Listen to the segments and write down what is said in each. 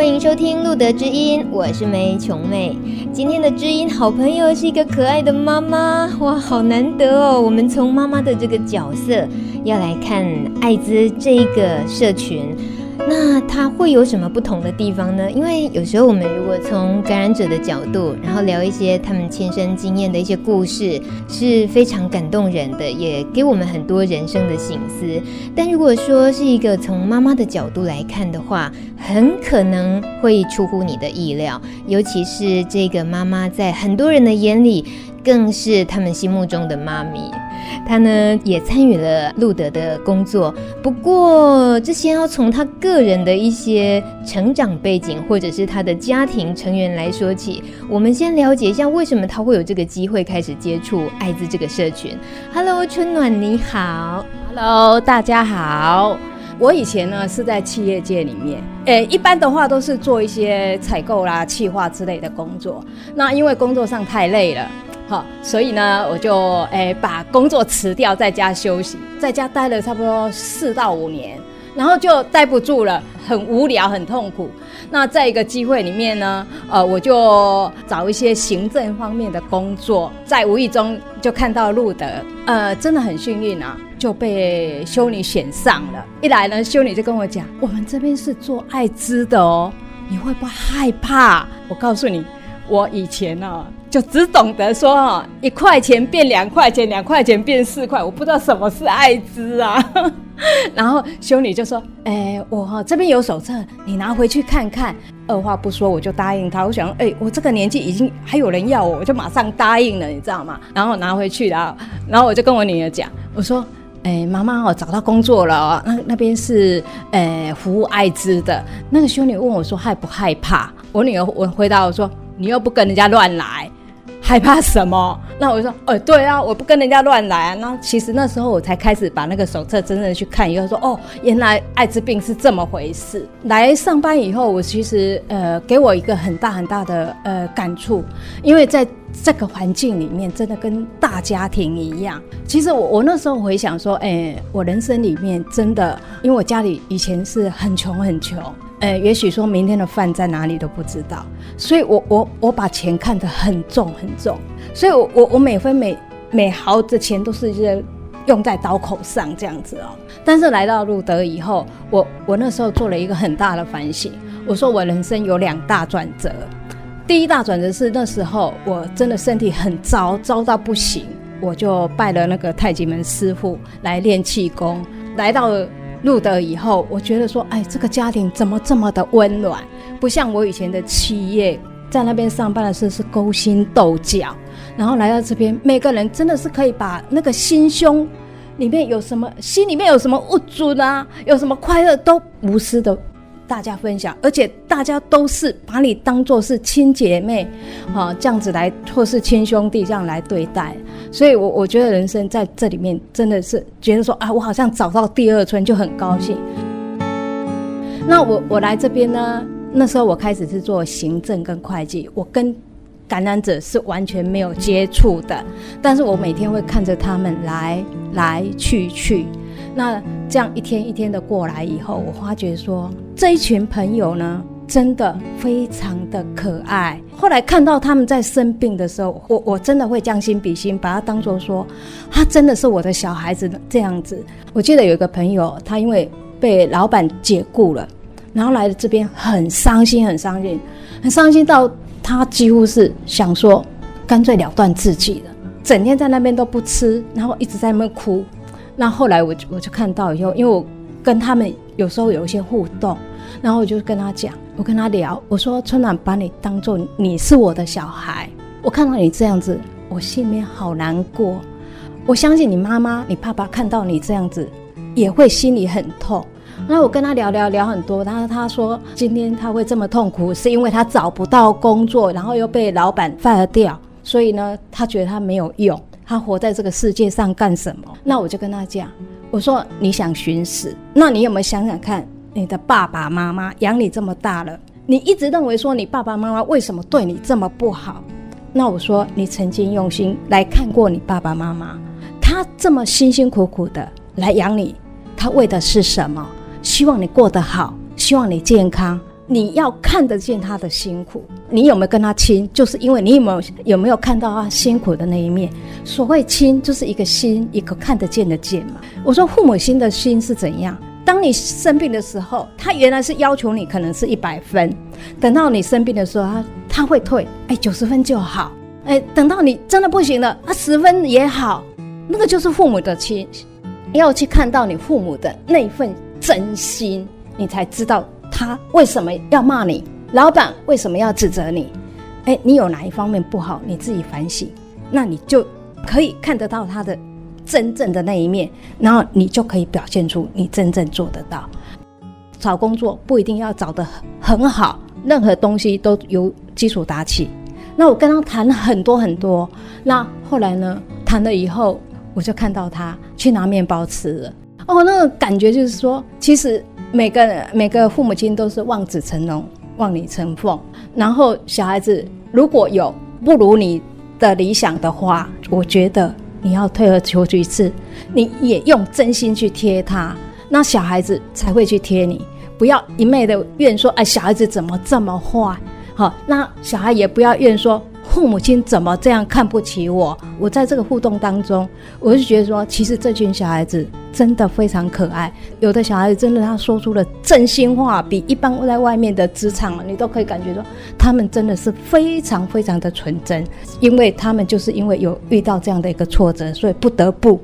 欢迎收听《路德之音》，我是梅琼妹。今天的知音好朋友是一个可爱的妈妈，哇，好难得哦！我们从妈妈的这个角色要来看爱滋这一个社群。那它会有什么不同的地方呢？因为有时候我们如果从感染者的角度，然后聊一些他们亲身经验的一些故事，是非常感动人的，也给我们很多人生的醒思。但如果说是一个从妈妈的角度来看的话，很可能会出乎你的意料，尤其是这个妈妈在很多人的眼里，更是他们心目中的妈咪。她呢也参与了路德的工作，不过这先要从他个人的一些成长背景，或者是他的家庭成员来说起。我们先了解一下为什么他会有这个机会开始接触艾滋这个社群。Hello，春暖你好。Hello，大家好。我以前呢是在企业界里面，诶，一般的话都是做一些采购啦、企划之类的工作。那因为工作上太累了。好，所以呢，我就诶、把工作辞掉，在家休息，在家待了差不多四到五年，然后就待不住了，很无聊，很痛苦。那在一个机会里面呢，呃，我就找一些行政方面的工作，在无意中就看到路德，呃，真的很幸运啊，就被修女选上了。一来呢，修女就跟我讲，我们这边是做艾滋的哦，你会不会害怕？我告诉你，我以前呢、啊。就只懂得说哈，一块钱变两块钱，两块钱变四块，我不知道什么是爱滋啊。然后修女就说：“哎、我这边有手册，你拿回去看看。”二话不说，我就答应他。我想，哎、我这个年纪已经还有人要我，我就马上答应了，你知道吗？然后拿回去，然后，然后我就跟我女儿讲，我说：“哎、欸，妈妈，我找到工作了，那那边是呃、欸、服务艾滋的。”那个修女问我说：“害不害怕？”我女儿我回答我说：“你又不跟人家乱来。”害怕什么？那我就说，哦，对啊，我不跟人家乱来啊。那其实那时候我才开始把那个手册真正去看，以后说，哦，原来艾滋病是这么回事。来上班以后，我其实呃，给我一个很大很大的呃感触，因为在这个环境里面，真的跟大家庭一样。其实我我那时候回想说，哎，我人生里面真的，因为我家里以前是很穷很穷。呃，也许说明天的饭在哪里都不知道，所以我我我把钱看得很重很重，所以我我我每分每每毫的钱都是用在刀口上这样子哦。但是来到路德以后，我我那时候做了一个很大的反省，我说我人生有两大转折，第一大转折是那时候我真的身体很糟，糟到不行，我就拜了那个太极门师傅来练气功，来到了。露德以后，我觉得说，哎，这个家庭怎么这么的温暖？不像我以前的企业，在那边上班的时候是勾心斗角，然后来到这边，每个人真的是可以把那个心胸里面有什么，心里面有什么不足啊，有什么快乐都无私的。大家分享，而且大家都是把你当做是亲姐妹，啊，这样子来，或是亲兄弟这样来对待。所以我，我觉得人生在这里面真的是觉得说啊，我好像找到第二春，就很高兴。那我我来这边呢，那时候我开始是做行政跟会计，我跟感染者是完全没有接触的，但是我每天会看着他们来来去去。那这样一天一天的过来以后，我发觉说这一群朋友呢，真的非常的可爱。后来看到他们在生病的时候，我我真的会将心比心，把他当做说，他真的是我的小孩子这样子。我记得有一个朋友，他因为被老板解雇了，然后来了这边很伤心，很伤心，很伤心到他几乎是想说，干脆了断自己了，整天在那边都不吃，然后一直在那边哭。那后来我就我就看到以后，因为我跟他们有时候有一些互动，然后我就跟他讲，我跟他聊，我说春暖把你当做你是我的小孩，我看到你这样子，我心里面好难过。我相信你妈妈、你爸爸看到你这样子，也会心里很痛。那我跟他聊聊聊很多，然后他说今天他会这么痛苦，是因为他找不到工作，然后又被老板 fire 掉，所以呢，他觉得他没有用。他活在这个世界上干什么？那我就跟他讲，我说你想寻死，那你有没有想想看，你的爸爸妈妈养你这么大了，你一直认为说你爸爸妈妈为什么对你这么不好？那我说你曾经用心来看过你爸爸妈妈，他这么辛辛苦苦的来养你，他为的是什么？希望你过得好，希望你健康。你要看得见他的辛苦，你有没有跟他亲？就是因为你有没有有没有看到他辛苦的那一面？所谓亲，就是一个心，一个看得见的见嘛。我说父母亲的心是怎样？当你生病的时候，他原来是要求你可能是一百分，等到你生病的时候，他他会退，哎，九十分就好。哎，等到你真的不行了，他十分也好，那个就是父母的亲。要去看到你父母的那份真心，你才知道。他为什么要骂你？老板为什么要指责你？哎，你有哪一方面不好？你自己反省，那你就可以看得到他的真正的那一面，然后你就可以表现出你真正做得到。找工作不一定要找得很好，任何东西都由基础打起。那我跟他谈了很多很多，那后来呢？谈了以后，我就看到他去拿面包吃了。哦，那个感觉就是说，其实。每个每个父母亲都是望子成龙、望女成凤，然后小孩子如果有不如你的理想的话，我觉得你要退而求其次，你也用真心去贴他，那小孩子才会去贴你。不要一昧的怨说，哎，小孩子怎么这么坏？好，那小孩也不要怨说。父母亲怎么这样看不起我？我在这个互动当中，我就觉得说，其实这群小孩子真的非常可爱。有的小孩子真的他说出了真心话，比一般在外面的职场，你都可以感觉到他们真的是非常非常的纯真。因为他们就是因为有遇到这样的一个挫折，所以不得不，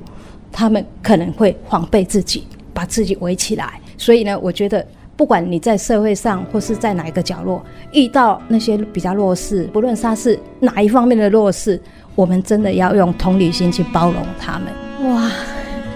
他们可能会防备自己，把自己围起来。所以呢，我觉得。不管你在社会上或是在哪一个角落遇到那些比较弱势，不论他是哪一方面的弱势，我们真的要用同理心去包容他们。哇，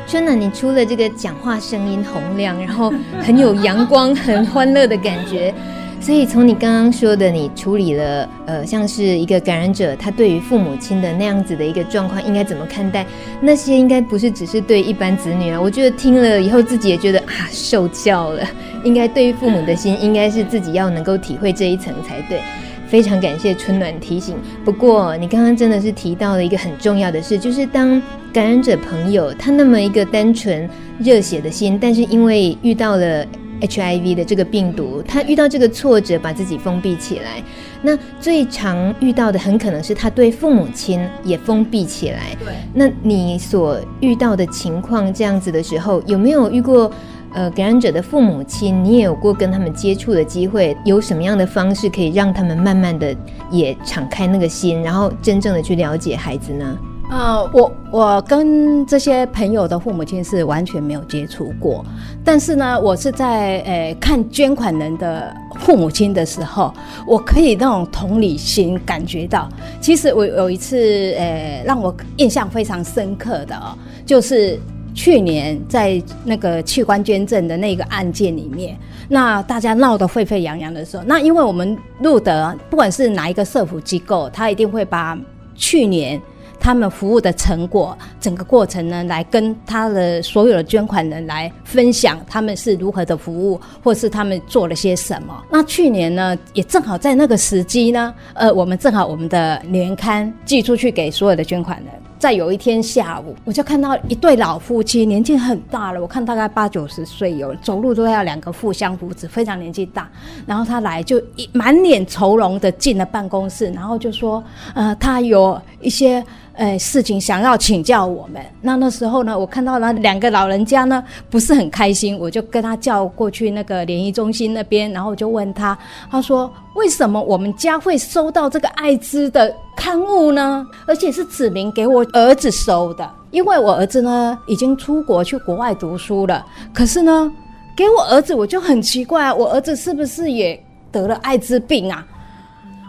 真的，你除了这个讲话声音洪亮，然后很有阳光、很欢乐的感觉。所以从你刚刚说的，你处理了呃，像是一个感染者，他对于父母亲的那样子的一个状况，应该怎么看待？那些应该不是只是对一般子女啊，我觉得听了以后自己也觉得啊，受教了。应该对于父母的心，应该是自己要能够体会这一层才对。非常感谢春暖提醒。不过你刚刚真的是提到了一个很重要的事，就是当感染者朋友他那么一个单纯热血的心，但是因为遇到了。HIV 的这个病毒，他遇到这个挫折，把自己封闭起来。那最常遇到的，很可能是他对父母亲也封闭起来。对。那你所遇到的情况，这样子的时候，有没有遇过呃感染者的父母亲？你也有过跟他们接触的机会？有什么样的方式可以让他们慢慢的也敞开那个心，然后真正的去了解孩子呢？啊、呃，我我跟这些朋友的父母亲是完全没有接触过，但是呢，我是在呃、看捐款人的父母亲的时候，我可以那种同理心感觉到。其实我有一次呃、让我印象非常深刻的哦，就是去年在那个器官捐赠的那个案件里面，那大家闹得沸沸扬扬的时候，那因为我们路德不管是哪一个社福机构，他一定会把去年。他们服务的成果，整个过程呢，来跟他的所有的捐款人来分享，他们是如何的服务，或是他们做了些什么。那去年呢，也正好在那个时机呢，呃，我们正好我们的年刊寄出去给所有的捐款人。在有一天下午，我就看到一对老夫妻，年纪很大了，我看大概八九十岁有，走路都要两个互相扶持，非常年纪大。然后他来就一满脸愁容的进了办公室，然后就说，呃，他有一些。哎，事情想要请教我们。那那时候呢，我看到那两个老人家呢，不是很开心，我就跟他叫过去那个联谊中心那边，然后就问他，他说为什么我们家会收到这个艾滋的刊物呢？而且是指明给我儿子收的，因为我儿子呢已经出国去国外读书了。可是呢，给我儿子我就很奇怪，我儿子是不是也得了艾滋病啊？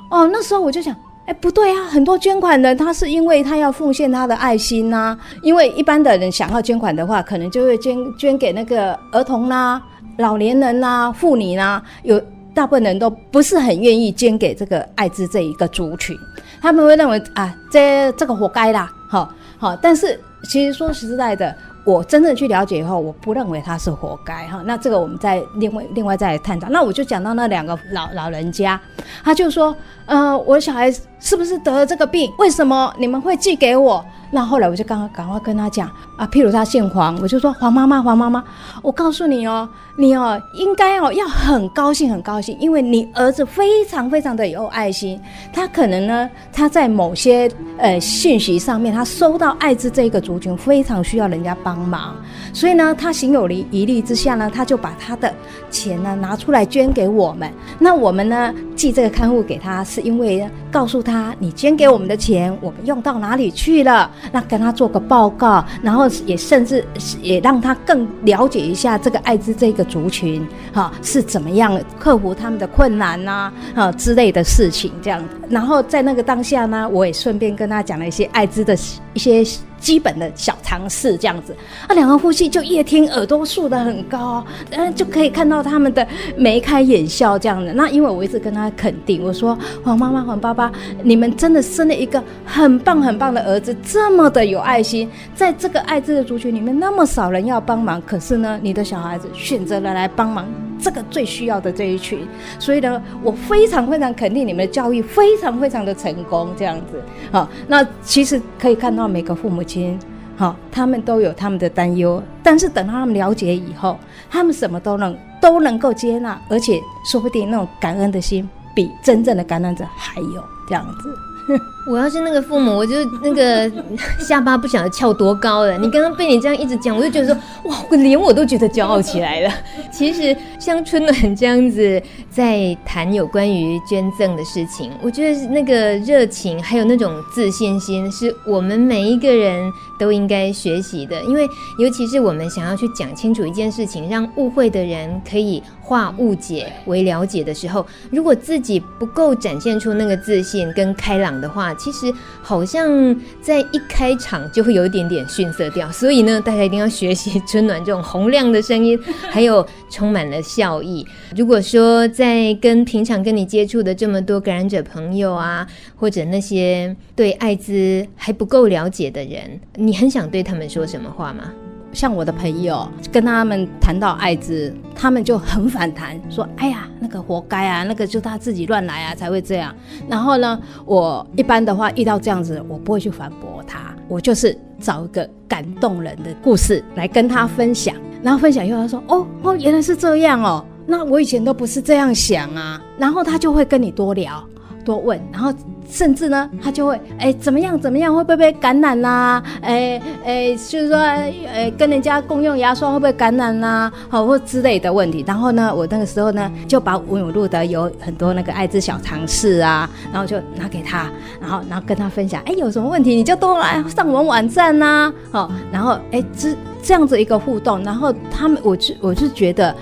哦，那时候我就想。哎，不对啊！很多捐款人他是因为他要奉献他的爱心呐、因为一般的人想要捐款的话，可能就会捐捐给那个儿童啦、老年人啦、妇女啦、有大部分人都不是很愿意捐给这个艾滋这一个族群，他们会认为啊，这这个活该啦，好好。但是其实说实在的，我真正去了解以后，我不认为他是活该哈。那这个我们再另外另外再来探讨。那我就讲到那两个老老人家，他就说，呃，我小孩是不是得了这个病？为什么你们会寄给我？那后来我就刚刚赶快跟他讲啊，譬如他姓黄，我就说黄妈妈，黄妈妈，我告诉你哦，你哦应该哦要很高兴很高兴，因为你儿子非常非常的有爱心，他可能呢他在某些呃信息上面，他收到爱滋这个族群非常需要人家帮忙，所以呢他行有余力之下呢，他就把他的钱呢拿出来捐给我们，那我们呢寄这个刊物给他，是因为告诉他你捐给我们的钱，我们用到哪里去了。那跟他做个报告，然后也甚至也让他更了解一下这个艾滋这个族群，哈是怎么样克服他们的困难呐，啊之类的事情这样。然后在那个当下呢，我也顺便跟他讲了一些艾滋的一些。基本的小常识这样子，啊，两个夫妻就越听耳朵竖得很高，嗯，就可以看到他们的眉开眼笑这样子。那因为我一直跟他肯定，我说黄妈妈、黄爸爸，你们真的生了一个很棒很棒的儿子，这么的有爱心，在这个爱滋的族群里面那么少人要帮忙，可是呢，你的小孩子选择了来帮忙。这个最需要的这一群，所以呢，我非常非常肯定你们的教育非常非常的成功，这样子。好，那其实可以看到每个父母亲，好，他们都有他们的担忧，但是等到他们了解以后，他们什么都能都能够接纳，而且说不定那种感恩的心比真正的感染者还有这样子。我要是那个父母，我就那个 下巴不晓得翘多高了。你刚刚被你这样一直讲，我就觉得说，哇，我连我都觉得骄傲起来了。其实像春暖这样子在谈有关于捐赠的事情，我觉得那个热情还有那种自信心，是我们每一个人都应该学习的。因为尤其是我们想要去讲清楚一件事情，让误会的人可以化误解为了解的时候，如果自己不够展现出那个自信跟开朗的话，其实好像在一开场就会有一点点逊色掉，所以呢，大家一定要学习春暖这种洪亮的声音，还有充满了笑意。如果说在跟平常跟你接触的这么多感染者朋友啊，或者那些对艾滋还不够了解的人，你很想对他们说什么话吗？像我的朋友跟他们谈到艾滋，他们就很反弹，说：“哎呀，那个活该啊，那个就他自己乱来啊，才会这样。”然后呢，我一般的话遇到这样子，我不会去反驳他，我就是找一个感动人的故事来跟他分享。然后分享以后，他说：“哦哦，原来是这样哦，那我以前都不是这样想啊。”然后他就会跟你多聊。多问，然后甚至呢，他就会哎怎么样怎么样，会不会被感染啦、啊？哎哎，就是说哎跟人家共用牙刷会不会感染啦、啊？好或之类的问题。然后呢，我那个时候呢就把我有录的有很多那个艾滋小常识啊，然后就拿给他，然后然后跟他分享，哎有什么问题你就都来上我们网站呐、啊，好，然后哎这这样子一个互动，然后他们我就我就觉得。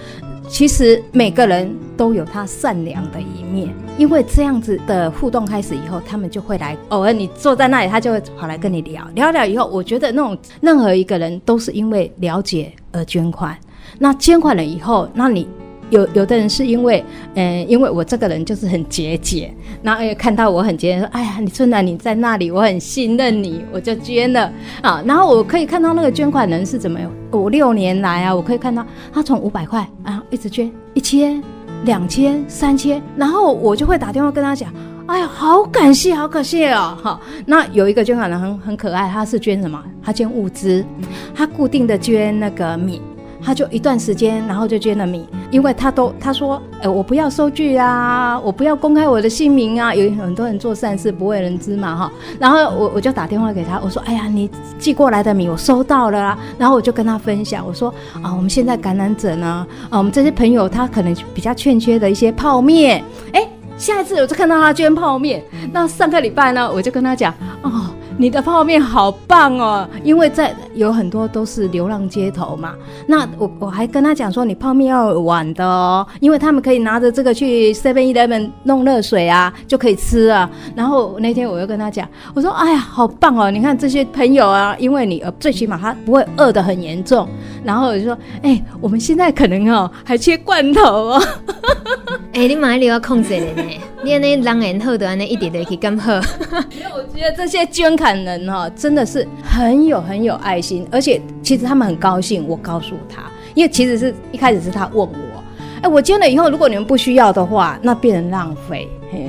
其实每个人都有他善良的一面，因为这样子的互动开始以后，他们就会来。偶尔你坐在那里，他就会跑来跟你聊，聊聊以后，我觉得那种任何一个人都是因为了解而捐款。那捐款了以后，那你。有有的人是因为，嗯，因为我这个人就是很节俭，然后也看到我很节俭，说，哎呀，你春暖你在那里，我很信任你，我就捐了啊。然后我可以看到那个捐款人是怎么样，五六年来啊，我可以看到他从五百块啊一直捐一千、两千、三千，然后我就会打电话跟他讲，哎呀，好感谢，好感谢哦，好。那有一个捐款人很很可爱，他是捐什么？他捐物资，他固定的捐那个米。他就一段时间，然后就捐了米，因为他都他说，哎、我不要收据啊，我不要公开我的姓名啊，有很多人做善事不为人知嘛，哈。然后我我就打电话给他，我说，哎呀，你寄过来的米我收到了啊。然后我就跟他分享，我说，啊，我们现在感染者呢，啊，我们这些朋友他可能比较欠缺的一些泡面，哎、下一次我就看到他捐泡面。那上个礼拜呢，我就跟他讲，哦。你的泡面好棒哦，因为在有很多都是流浪街头嘛。那我我还跟他讲说，你泡面要有碗的哦，因为他们可以拿着这个去 Seven Eleven 弄热水啊，就可以吃啊。然后那天我又跟他讲，我说，哎呀，好棒哦！你看这些朋友啊，因为你呃最起码他不会饿得很严重。然后我就说，哎，我们现在可能哦还缺罐头哦。哎，你买你要控制的呢，你那人缘好的那一点点可以更好。因为我觉得这些捐款人哦，真的是很有很有爱心。而且其实他们很高兴我告诉他，因为其实是一开始是他问我，哎，我捐了以后，如果你们不需要的话，那变成浪费。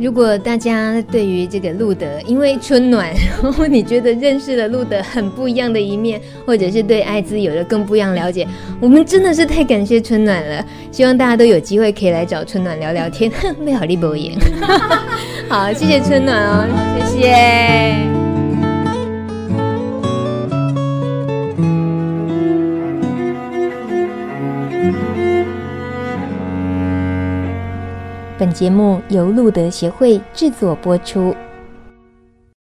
如果大家对于这个路德，因为春暖，然后你觉得认识了路德很不一样的一面，或者是对艾滋有了更不一样了解，我们真的是太感谢春暖了。希望大家都有机会可以来找春暖聊聊天。没好利博言，好，谢谢春暖哦，谢谢。本节目由路德协会制作播出。